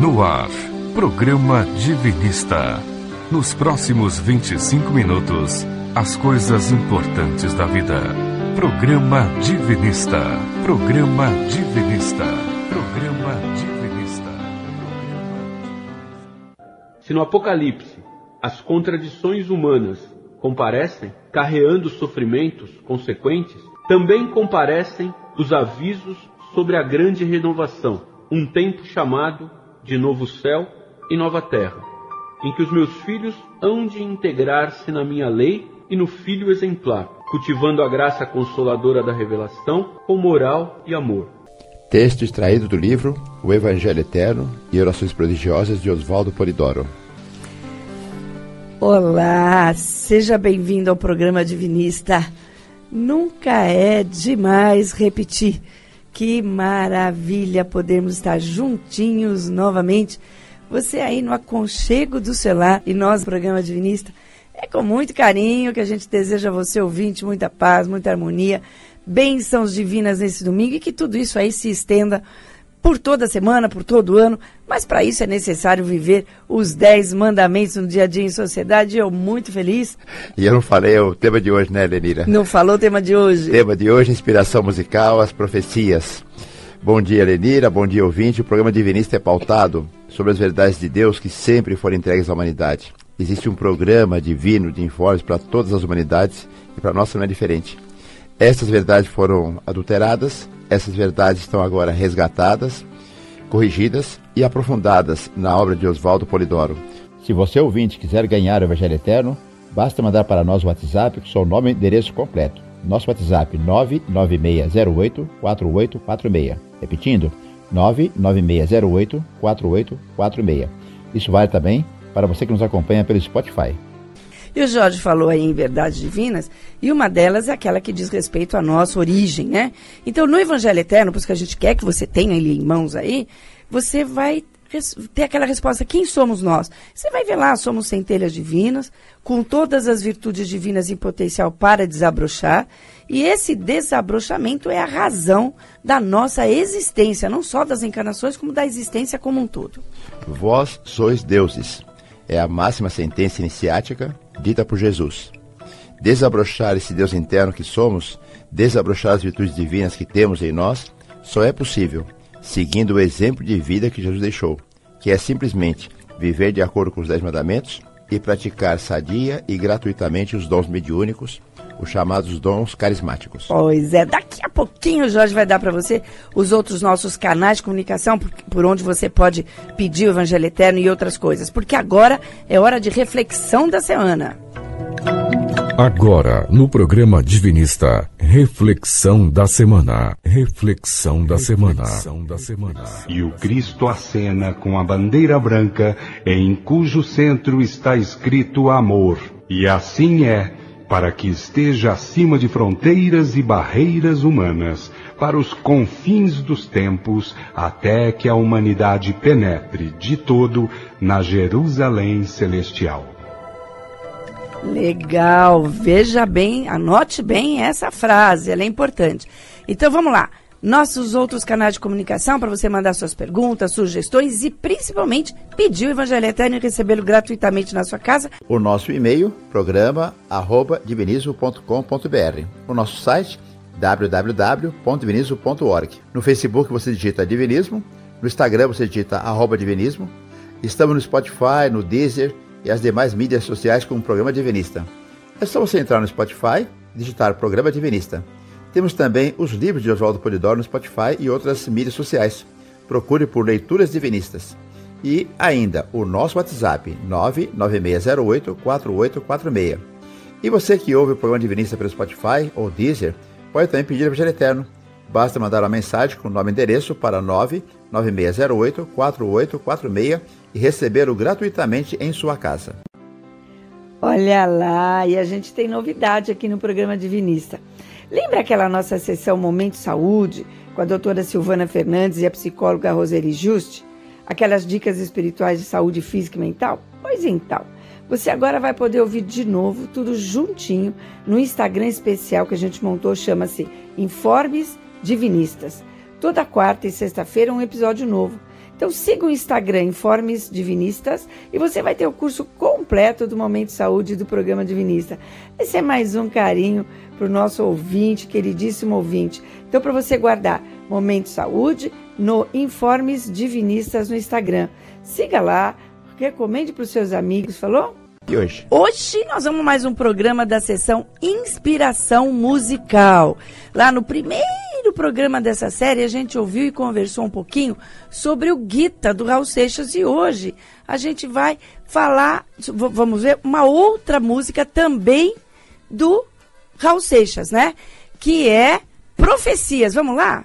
No ar, programa Divinista. Nos próximos 25 minutos, as coisas importantes da vida. Programa Divinista. Programa Divinista. Programa Divinista. Se no Apocalipse as contradições humanas comparecem, carreando sofrimentos consequentes, também comparecem os avisos sobre a grande renovação, um tempo chamado de novo céu e nova terra, em que os meus filhos hão de integrar-se na minha lei e no Filho exemplar, cultivando a graça consoladora da revelação com moral e amor. Texto extraído do livro O Evangelho Eterno e Orações Prodigiosas de Oswaldo Polidoro. Olá, seja bem-vindo ao programa Divinista. Nunca é demais repetir. Que maravilha podermos estar juntinhos novamente. Você aí no aconchego do celular e nós, programa Divinista. É com muito carinho que a gente deseja a você, ouvinte, muita paz, muita harmonia, bênçãos divinas nesse domingo e que tudo isso aí se estenda por toda semana, por todo ano, mas para isso é necessário viver os dez mandamentos no dia a dia em sociedade. Eu muito feliz. E eu não falei o tema de hoje, né, Lenira? Não falou o tema de hoje. Tema de hoje, inspiração musical, as profecias. Bom dia, Lenira, bom dia, ouvinte. O programa Divinista é pautado sobre as verdades de Deus que sempre foram entregues à humanidade. Existe um programa divino de informes para todas as humanidades e para nós não é diferente. Essas verdades foram adulteradas, essas verdades estão agora resgatadas, corrigidas e aprofundadas na obra de Oswaldo Polidoro. Se você ouvinte quiser ganhar o Evangelho Eterno, basta mandar para nós o WhatsApp com seu nome e endereço completo. Nosso WhatsApp 996084846. Repetindo, 996084846. Isso vale também para você que nos acompanha pelo Spotify. E o Jorge falou aí em verdades divinas, e uma delas é aquela que diz respeito à nossa origem, né? Então, no Evangelho Eterno, por isso que a gente quer que você tenha ele em mãos aí, você vai ter aquela resposta: quem somos nós? Você vai ver lá, somos centelhas divinas, com todas as virtudes divinas em potencial para desabrochar, e esse desabrochamento é a razão da nossa existência, não só das encarnações, como da existência como um todo. Vós sois deuses. É a máxima sentença iniciática dita por Jesus. Desabrochar esse Deus interno que somos, desabrochar as virtudes divinas que temos em nós, só é possível seguindo o exemplo de vida que Jesus deixou, que é simplesmente viver de acordo com os Dez Mandamentos e praticar sadia e gratuitamente os dons mediúnicos, os chamados dons carismáticos. Pois é, daqui a pouquinho o Jorge vai dar para você os outros nossos canais de comunicação por, por, onde você pode pedir o Evangelho Eterno e outras coisas, porque agora é hora de reflexão da semana. Agora, no programa Divinista, reflexão da semana. Reflexão da semana. da semana. E o Cristo acena com a bandeira branca, em cujo centro está escrito amor. E assim é, para que esteja acima de fronteiras e barreiras humanas, para os confins dos tempos, até que a humanidade penetre de todo na Jerusalém celestial. Legal, veja bem, anote bem essa frase, ela é importante. Então vamos lá. Nossos outros canais de comunicação para você mandar suas perguntas, sugestões e principalmente pedir o Evangelho Eterno e recebê-lo gratuitamente na sua casa. O nosso e-mail, programa arroba. O nosso site, www.divinismo.org. No Facebook você digita Divinismo, no Instagram você digita arroba Divinismo. Estamos no Spotify, no Deezer e as demais mídias sociais com o Programa Divinista. É só você entrar no Spotify e digitar Programa Divinista. Temos também os livros de Oswaldo Polidoro no Spotify e outras mídias sociais. Procure por Leituras Divinistas. E ainda o nosso WhatsApp 996084846. E você que ouve o programa Divinista pelo Spotify ou Deezer, pode também pedir o Evangelho Eterno. Basta mandar uma mensagem com nome e endereço para 996084846 e recebê-lo gratuitamente em sua casa. Olha lá, e a gente tem novidade aqui no programa Divinista. Lembra aquela nossa sessão Momento Saúde, com a doutora Silvana Fernandes e a psicóloga Roseli Juste? Aquelas dicas espirituais de saúde física e mental? Pois então, você agora vai poder ouvir de novo tudo juntinho no Instagram especial que a gente montou, chama-se Informes Divinistas. Toda quarta e sexta-feira um episódio novo Então siga o Instagram Informes Divinistas e você vai ter o curso completo do Momento Saúde do programa Divinista. Esse é mais um carinho para o nosso ouvinte, queridíssimo ouvinte. Então, para você guardar Momento Saúde no Informes Divinistas no Instagram. Siga lá, recomende para os seus amigos, falou? E hoje? Hoje nós vamos mais um programa da sessão Inspiração Musical. Lá no primeiro programa dessa série, a gente ouviu e conversou um pouquinho sobre o Gita do Raul Seixas e hoje a gente vai falar, vamos ver, uma outra música também do Raul Seixas, né? Que é Profecias. Vamos lá?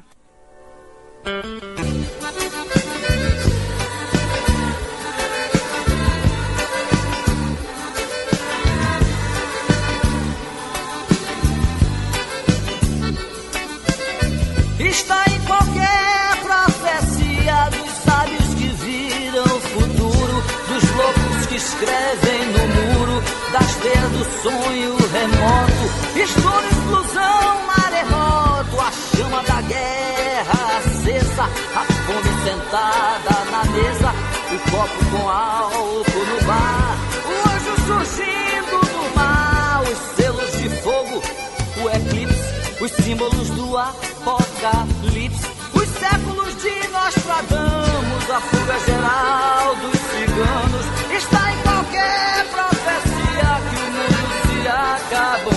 Está em qualquer profecia dos sábios que viram o futuro, dos loucos que escrevem no muro, das teias do sonho remoto. Estouro, explosão, maremoto, a chama da guerra acesa, a fome sentada na mesa, o copo com álcool no bar, o anjo surgindo do mar, os selos de fogo, o eclipse, os símbolos do os séculos de Nostradamus, a fuga geral dos ciganos, está em qualquer profecia que o mundo se acaba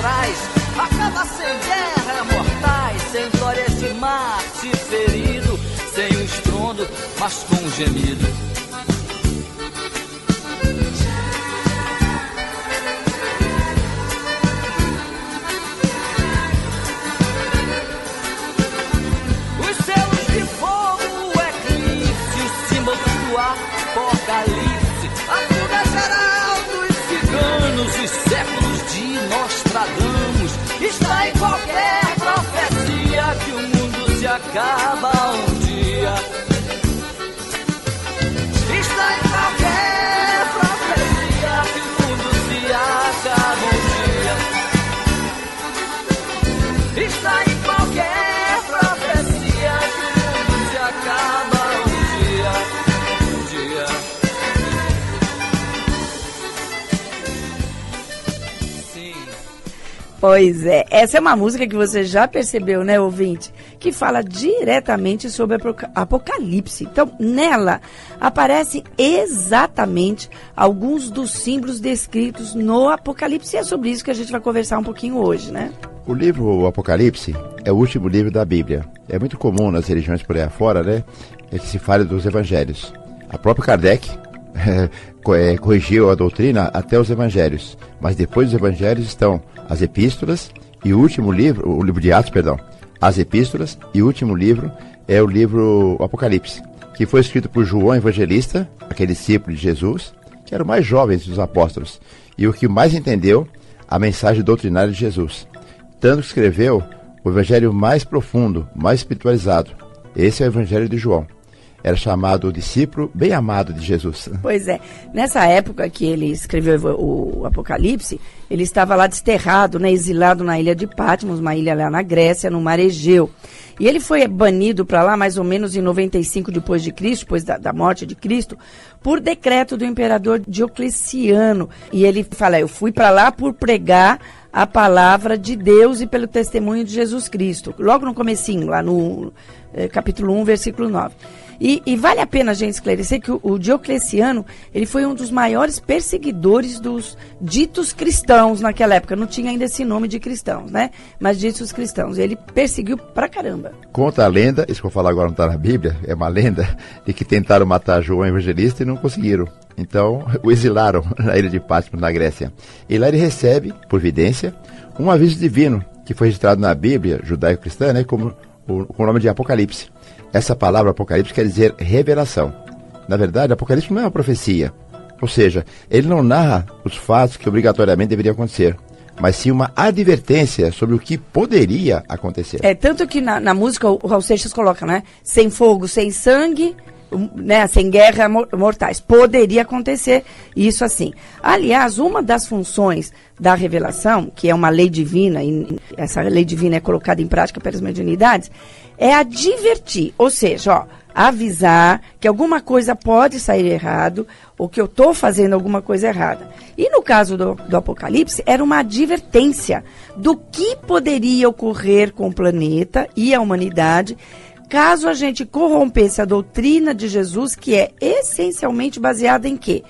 ancestrais acaba sem guerra, mortais, sem glórias de Marte ferido, sem o estrondo, mas com um gemido. Acaba um dia. Está em qualquer profecia que o mundo se acaba um dia. Está em qualquer profecia que o mundo se acaba um dia. Um dia. Sim. Pois é, essa é uma música que você já percebeu, né, ouvinte? Que fala diretamente sobre apoca- Apocalipse. Então, nela aparecem exatamente alguns dos símbolos descritos no Apocalipse. E é sobre isso que a gente vai conversar um pouquinho hoje, né? O livro Apocalipse é o último livro da Bíblia. É muito comum nas religiões por aí afora, né? Que se fale dos evangelhos. A própria Kardec eh, corrigiu a doutrina até os evangelhos. Mas depois dos evangelhos estão as epístolas e o último livro, o livro de Atos, perdão, as epístolas e o último livro é o livro Apocalipse, que foi escrito por João Evangelista, aquele discípulo de Jesus, que era o mais jovem dos apóstolos e o que mais entendeu a mensagem doutrinária de Jesus. Tanto que escreveu o evangelho mais profundo, mais espiritualizado. Esse é o evangelho de João. Era chamado o discípulo bem amado de Jesus. Pois é. Nessa época que ele escreveu o, Apocalipse, ele estava lá desterrado, né, exilado na ilha de Patmos, uma ilha lá na Grécia, no mar Egeu. E ele foi banido para lá mais ou menos em 95 depois de Cristo, depois da, da morte de Cristo, por decreto do imperador Diocleciano. E ele fala: "Eu fui para lá por pregar a palavra de Deus e pelo testemunho de Jesus Cristo". Logo no comecinho, lá no eh, capítulo 1, versículo 9. E, e vale a pena a gente esclarecer que o, o Diocleciano, ele foi um dos maiores perseguidores dos ditos cristãos naquela época. Não tinha ainda esse nome de cristãos, né? Mas ditos cristãos. Ele perseguiu pra caramba. Conta a lenda, isso que eu vou falar agora não está na Bíblia, é uma lenda, de que tentaram matar João Evangelista e não conseguiram. Então, o exilaram na ilha de Patmos, na Grécia. E lá ele recebe, por vidência, um aviso divino, que foi registrado na Bíblia judaico-cristã né, como, com o nome de Apocalipse. Essa palavra Apocalipse quer dizer revelação. Na verdade, Apocalipse não é uma profecia. Ou seja, ele não narra os fatos que obrigatoriamente deveriam acontecer, mas sim uma advertência sobre o que poderia acontecer. É, tanto que na, na música o Raul Seixas coloca, né? Sem fogo, sem sangue, né, sem guerra mortais. Poderia acontecer isso assim. Aliás, uma das funções da revelação, que é uma lei divina, e essa lei divina é colocada em prática pelas mediunidades, é advertir, ou seja, ó, avisar que alguma coisa pode sair errado ou que eu estou fazendo alguma coisa errada. E no caso do, do Apocalipse, era uma advertência do que poderia ocorrer com o planeta e a humanidade caso a gente corrompesse a doutrina de Jesus, que é essencialmente baseada em quê?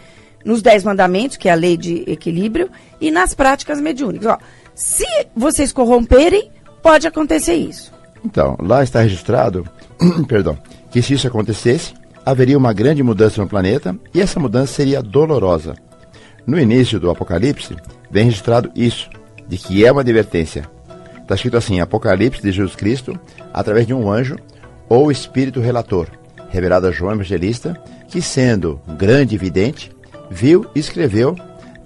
Nos Dez Mandamentos, que é a lei de equilíbrio, e nas práticas mediúnicas. Ó, se vocês corromperem, pode acontecer isso. Então, lá está registrado, perdão, que se isso acontecesse, haveria uma grande mudança no planeta e essa mudança seria dolorosa. No início do Apocalipse, vem registrado isso, de que é uma advertência. Está escrito assim: Apocalipse de Jesus Cristo, através de um anjo, ou espírito relator, revelado a João Evangelista, que, sendo grande vidente, viu e escreveu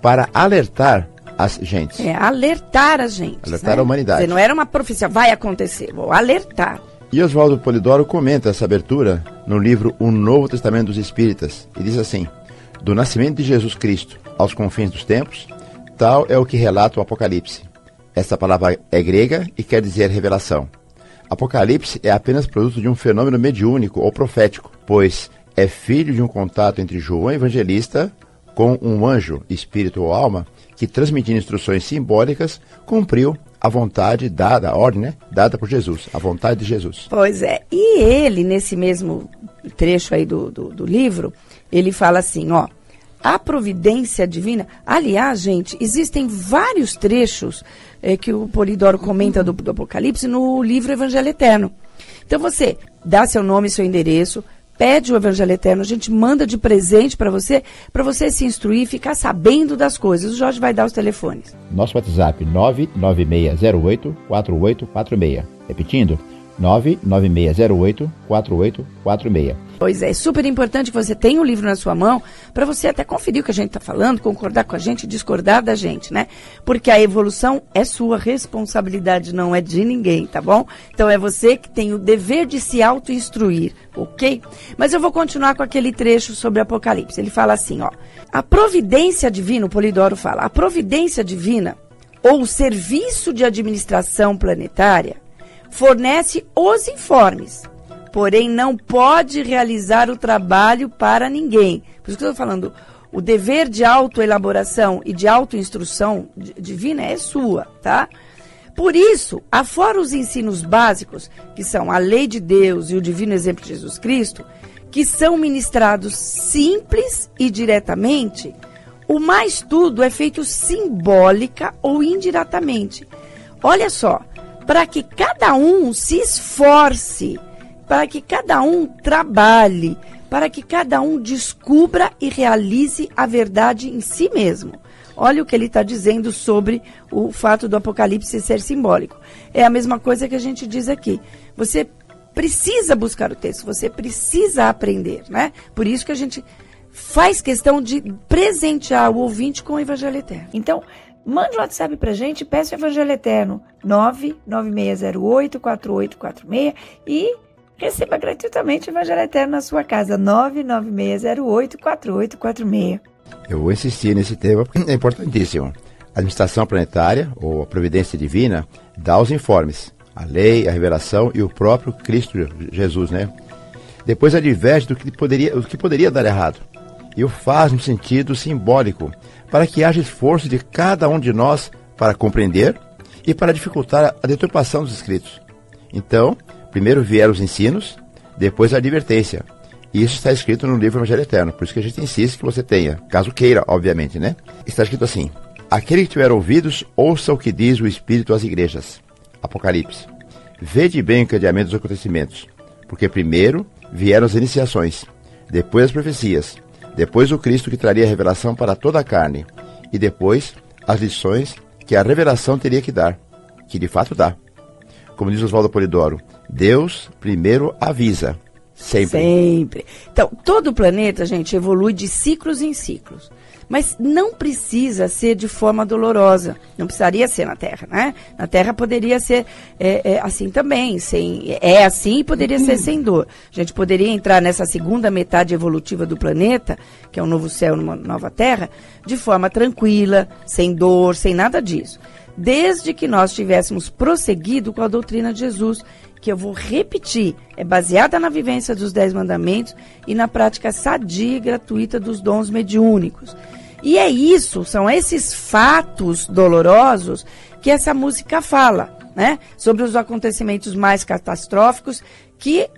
para alertar as gentes. É, alertar as gentes. Alertar né? a humanidade. Dizer, não era uma profecia, vai acontecer, vou alertar. E Oswaldo Polidoro comenta essa abertura no livro O Novo Testamento dos Espíritas e diz assim: Do nascimento de Jesus Cristo aos confins dos tempos, tal é o que relata o Apocalipse. Essa palavra é grega e quer dizer revelação. Apocalipse é apenas produto de um fenômeno mediúnico ou profético, pois é filho de um contato entre João Evangelista com um anjo, espírito ou alma, que transmitindo instruções simbólicas, cumpriu a vontade dada, a ordem, né? Dada por Jesus, a vontade de Jesus. Pois é. E ele, nesse mesmo trecho aí do, do, do livro, ele fala assim, ó a providência divina. Aliás, gente, existem vários trechos é, que o Polidoro comenta do, do Apocalipse no livro Evangelho Eterno. Então você dá seu nome, seu endereço, pede o Evangelho Eterno, a gente manda de presente para você, para você se instruir e ficar sabendo das coisas. O Jorge vai dar os telefones. Nosso WhatsApp 99608 4846. Repetindo, 99608 4846. Pois é, é super importante que você tenha o livro na sua mão para você até conferir o que a gente está falando, concordar com a gente, discordar da gente, né? Porque a evolução é sua responsabilidade, não é de ninguém, tá bom? Então é você que tem o dever de se auto-instruir, ok? Mas eu vou continuar com aquele trecho sobre Apocalipse. Ele fala assim, ó. A providência divina, o Polidoro fala, a providência divina ou o serviço de administração planetária fornece os informes, porém não pode realizar o trabalho para ninguém. Por isso que eu estou falando, o dever de autoelaboração e de autoinstrução divina é sua, tá? Por isso, afora os ensinos básicos, que são a lei de Deus e o divino exemplo de Jesus Cristo, que são ministrados simples e diretamente, o mais tudo é feito simbólica ou indiretamente. Olha só, para que cada um se esforce, para que cada um trabalhe, para que cada um descubra e realize a verdade em si mesmo. Olha o que ele está dizendo sobre o fato do Apocalipse ser simbólico. É a mesma coisa que a gente diz aqui. Você precisa buscar o texto, você precisa aprender, né? Por isso que a gente faz questão de presentear o ouvinte com o Evangelho Eterno. Então, Mande o WhatsApp pra gente, peça o Evangelho Eterno 996084846 e receba gratuitamente o Evangelho Eterno na sua casa 996084846. Eu vou insistir nesse tema porque é importantíssimo. A administração planetária, ou a providência divina, dá os informes, a lei, a revelação e o próprio Cristo Jesus, né? Depois adverte do que poderia, do que poderia dar errado e o faz no sentido simbólico, para que haja esforço de cada um de nós para compreender e para dificultar a deturpação dos escritos. Então, primeiro vieram os ensinos, depois a advertência. Isso está escrito no livro Evangelho Eterno, por isso que a gente insiste que você tenha, caso queira, obviamente, né? Está escrito assim: Aquele que tiver ouvidos, ouça o que diz o Espírito às igrejas. Apocalipse. Vede bem o cadeamento dos acontecimentos, porque primeiro vieram as iniciações, depois as profecias, depois o Cristo que traria a revelação para toda a carne, e depois as lições que a revelação teria que dar. que de fato dá. Como diz Oswaldo Polidoro, Deus primeiro avisa, sempre. Sempre. Então, todo o planeta, gente, evolui de ciclos em ciclos. Mas não precisa ser de forma dolorosa. Não precisaria ser na Terra, né? Na Terra poderia ser é, é, assim também. Sem, é assim e poderia ser sem dor. A gente poderia entrar nessa segunda metade evolutiva do planeta, que é um novo céu, uma nova Terra, de forma tranquila, sem dor, sem nada disso. Desde que nós tivéssemos prosseguido com a doutrina de Jesus, que eu vou repetir, é baseada na vivência dos Dez Mandamentos e na prática sadia e gratuita dos dons mediúnicos. E é isso, são esses fatos dolorosos que essa música fala, né? Sobre os acontecimentos mais catastróficos que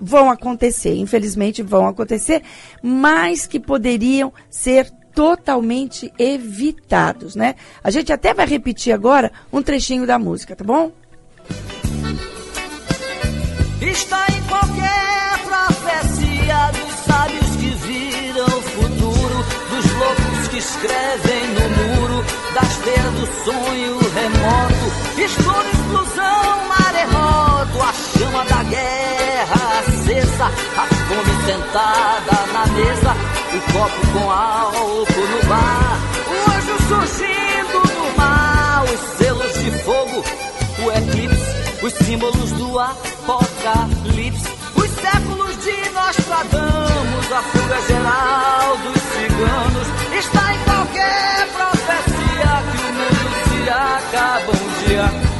vão acontecer, infelizmente vão acontecer, mas que poderiam ser totalmente evitados, né? A gente até vai repetir agora um trechinho da música, tá bom? Está em qualquer profecia dos sábios que viram o futuro, dos loucos que escrevem no muro, das teias do sonho remoto, estouro, explosão, maremoto, a chama da guerra acesa, a fome sentada copo com álcool no bar, o anjo surgindo do mar, os selos de fogo, o eclipse os símbolos do apocalipse, os séculos de Nostradamus, a fuga geral dos ciganos, está em qualquer profecia que o mundo se acaba um dia.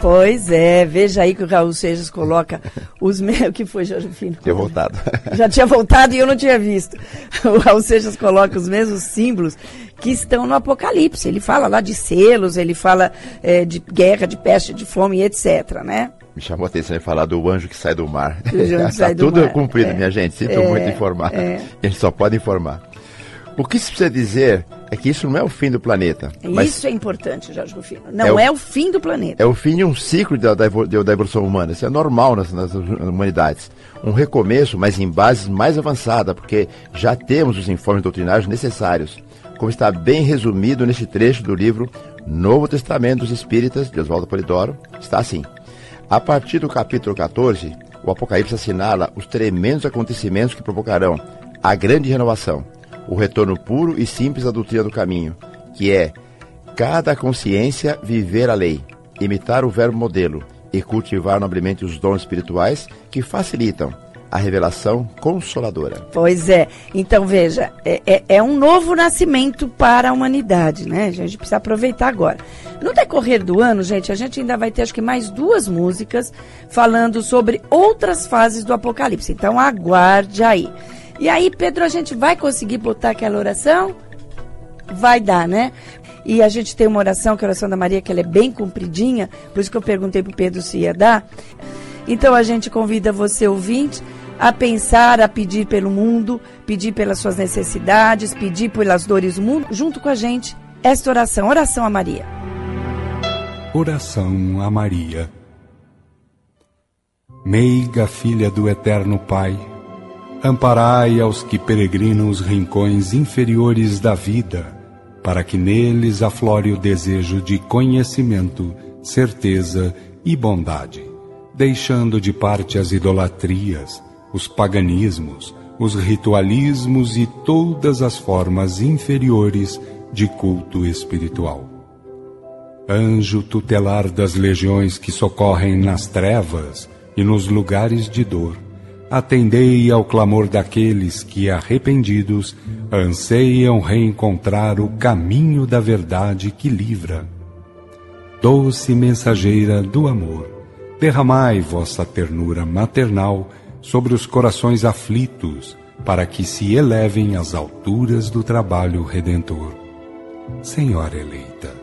Pois é, veja aí que o Raul Seixas coloca os meus. que foi, Jorge Tinha voltado. Já tinha voltado e eu não tinha visto. O Raul Seixas coloca os mesmos símbolos que estão no Apocalipse. Ele fala lá de selos, ele fala é, de guerra, de peste, de fome, etc. Né? Me chamou a atenção ele falar do anjo que sai do mar. Está tudo mar. cumprido, é, minha gente. Sinto é, muito informar. É. A gente só pode informar. O que se precisa dizer é que isso não é o fim do planeta. Isso é importante, Jorge Rufino. Não é o, é o, fim do planeta. É o fim de um ciclo da, da, da evolução humana. Isso é normal nas, nas, humanidades. Um recomeço, mas em bases mais avançadas, porque já temos os informes doutrinários necessários como está bem resumido neste trecho do livro Novo Testamento dos Espíritas, de Oswaldo Polidoro, está assim. A partir do capítulo 14, o Apocalipse assinala os tremendos acontecimentos que provocarão a grande renovação, o retorno puro e simples à doutrina do caminho, que é cada consciência viver a lei, imitar o verbo modelo e cultivar nobremente os dons espirituais que facilitam a revelação consoladora. Pois é. Então, veja, é, é, é, um novo nascimento para a humanidade, né? A gente precisa aproveitar agora. No decorrer do ano, gente, a gente ainda vai ter acho que mais duas músicas falando sobre outras fases do Apocalipse. Então, aguarde aí. E aí, Pedro, a gente vai conseguir botar aquela oração? Vai dar, né? E a gente tem uma oração, que é a oração da Maria, que ela é bem compridinha, por isso que eu perguntei para Pedro se ia dar. Então a gente convida você, ouvinte, a pensar, a pedir pelo mundo, pedir pelas suas necessidades, pedir pelas dores do mundo, junto com a gente, esta oração, oração a Maria. Oração a Maria. Meiga filha do eterno Pai, amparai aos que peregrinam os rincões inferiores da vida, para que neles aflore o desejo de conhecimento, certeza e bondade, deixando de parte as idolatrias, os paganismos, os ritualismos e todas as formas inferiores de culto espiritual. Anjo tutelar das legiões que socorrem nas trevas e nos lugares de dor, atendei ao clamor daqueles que, arrependidos, anseiam reencontrar o caminho da verdade que livra. Doce mensageira do amor, derramai vossa ternura maternal sobre os corações aflitos, para que se elevem às alturas do trabalho redentor. Senhora eleita,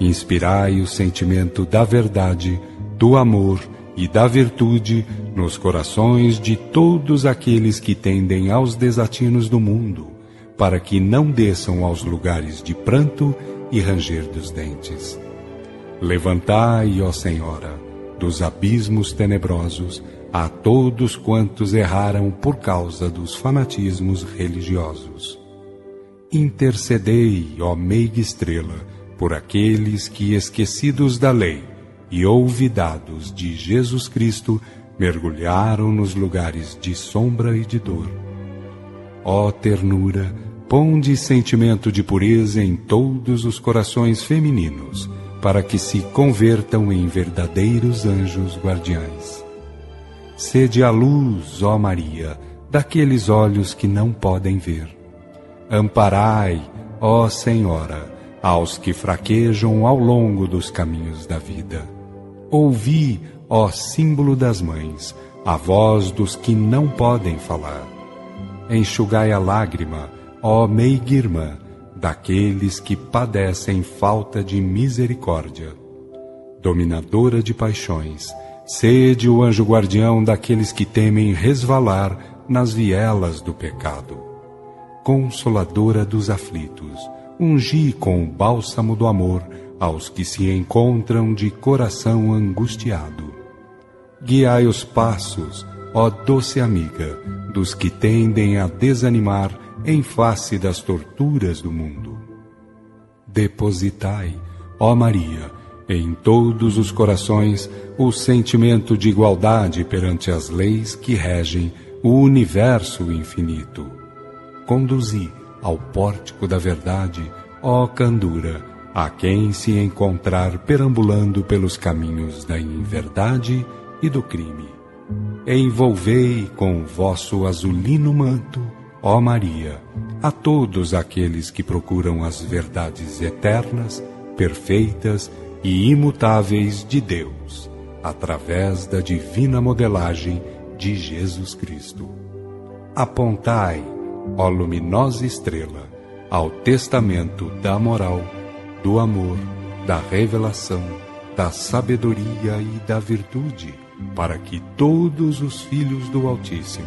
inspirai o sentimento da verdade, do amor e da virtude nos corações de todos aqueles que tendem aos desatinos do mundo, para que não desçam aos lugares de pranto e ranger dos dentes. Levantai, ó Senhora, dos abismos tenebrosos, a todos quantos erraram por causa dos fanatismos religiosos. Intercedei, ó meiga estrela, por aqueles que, esquecidos da lei e olvidados de Jesus Cristo, mergulharam nos lugares de sombra e de dor. Ó ternura, ponde sentimento de pureza em todos os corações femininos, para que se convertam em verdadeiros anjos guardiães. Sede a luz, ó Maria, daqueles olhos que não podem ver. Amparai, ó Senhora, aos que fraquejam ao longo dos caminhos da vida. Ouvi, ó símbolo das mães, a voz dos que não podem falar. Enxugai a lágrima, ó meiga irmã, daqueles que padecem falta de misericórdia. Dominadora de paixões, sede o anjo guardião daqueles que temem resvalar nas vielas do pecado. Consoladora dos aflitos, ungi com o bálsamo do amor aos que se encontram de coração angustiado. Guiai os passos, ó doce amiga, dos que tendem a desanimar em face das torturas do mundo. Depositai, ó Maria, em todos os corações o sentimento de igualdade perante as leis que regem o universo infinito. Conduzi ao pórtico da verdade, ó candura, a quem se encontrar perambulando pelos caminhos da inverdade e do crime. Envolvei com vosso azulino manto, ó Maria, a todos aqueles que procuram as verdades eternas, perfeitas e imutáveis de Deus, através da divina modelagem de Jesus Cristo. Apontai, ó luminosa estrela, ao testamento da moral, do amor, da revelação, da sabedoria e da virtude, para que todos os filhos do Altíssimo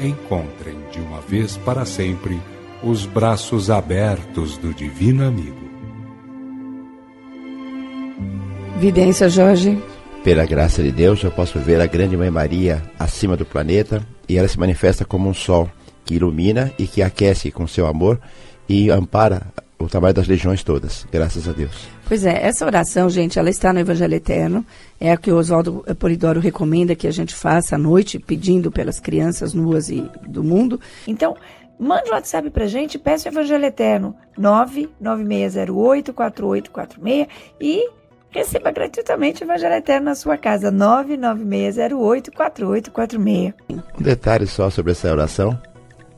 encontrem de uma vez para sempre os braços abertos do Divino Amigo. Vidência, Jorge. Pela graça de Deus, eu posso ver a grande Mãe Maria acima do planeta e ela se manifesta como um sol que ilumina e que aquece com seu amor e ampara o trabalho das legiões todas, graças a Deus. Pois é, essa oração, gente, ela está no Evangelho Eterno, é a que o Oswaldo Polidoro recomenda que a gente faça à noite, pedindo pelas crianças nuas e do mundo. Então, mande um WhatsApp pra gente, peça o Evangelho Eterno, 996084846 e receba gratuitamente o Evangelho Eterno na sua casa, 996084846. Um detalhe só sobre essa oração,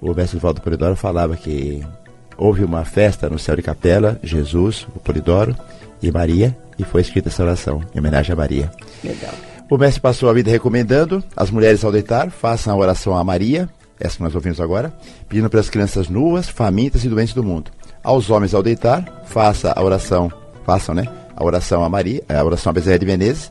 o mestre Oswaldo Polidoro falava que houve uma festa no céu de capela, Jesus, o Polidoro e Maria, e foi escrita essa oração, em homenagem a Maria. Legal. O mestre passou a vida recomendando as mulheres ao deitar façam a oração a Maria, essa que nós ouvimos agora, pedindo pelas crianças nuas, famintas e doentes do mundo. Aos homens ao deitar, faça a oração, façam, né? A oração a Maria, a oração a Bezerra de Menezes,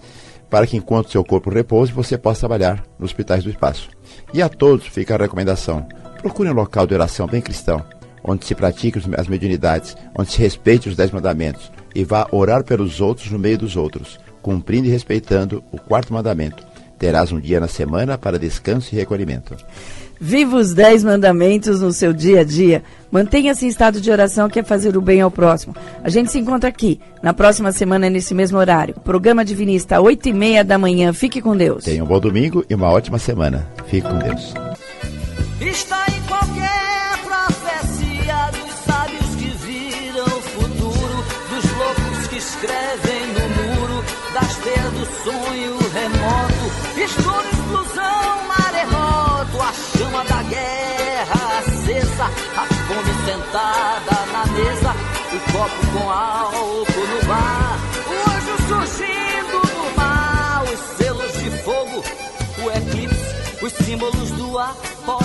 para que enquanto seu corpo repouse, você possa trabalhar nos hospitais do espaço. E a todos fica a recomendação: procure um local de oração bem cristão, onde se pratique as mediunidades, onde se respeite os dez mandamentos e vá orar pelos outros no meio dos outros, cumprindo e respeitando o quarto mandamento. Terás um dia na semana para descanso e recolhimento. Viva os dez mandamentos no seu dia a dia. Mantenha-se em estado de oração, que é fazer o bem ao próximo. A gente se encontra aqui, na próxima semana, nesse mesmo horário. Programa Divinista, oito e meia da manhã. Fique com Deus. Tenha um bom domingo e uma ótima semana. Fique com Deus. Está escrevem no muro, das teias do sonho remoto, estouro, explosão, maremoto, a chama da guerra acesa, a fome sentada na mesa, o copo com álcool no bar, o anjo surgindo do mar, os selos de fogo, o eclipse, os símbolos do apocalipse,